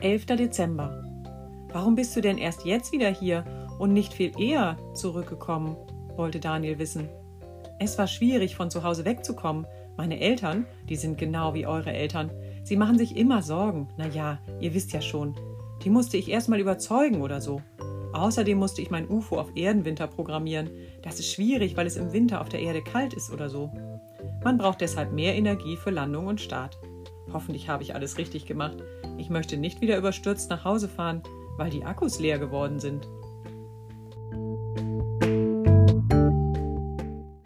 11. Dezember. Warum bist du denn erst jetzt wieder hier und nicht viel eher zurückgekommen? wollte Daniel wissen. Es war schwierig, von zu Hause wegzukommen. Meine Eltern, die sind genau wie eure Eltern. Sie machen sich immer Sorgen. Na ja, ihr wisst ja schon. Die musste ich erst mal überzeugen oder so. Außerdem musste ich mein UFO auf Erdenwinter programmieren. Das ist schwierig, weil es im Winter auf der Erde kalt ist oder so. Man braucht deshalb mehr Energie für Landung und Start. Hoffentlich habe ich alles richtig gemacht. Ich möchte nicht wieder überstürzt nach Hause fahren, weil die Akkus leer geworden sind.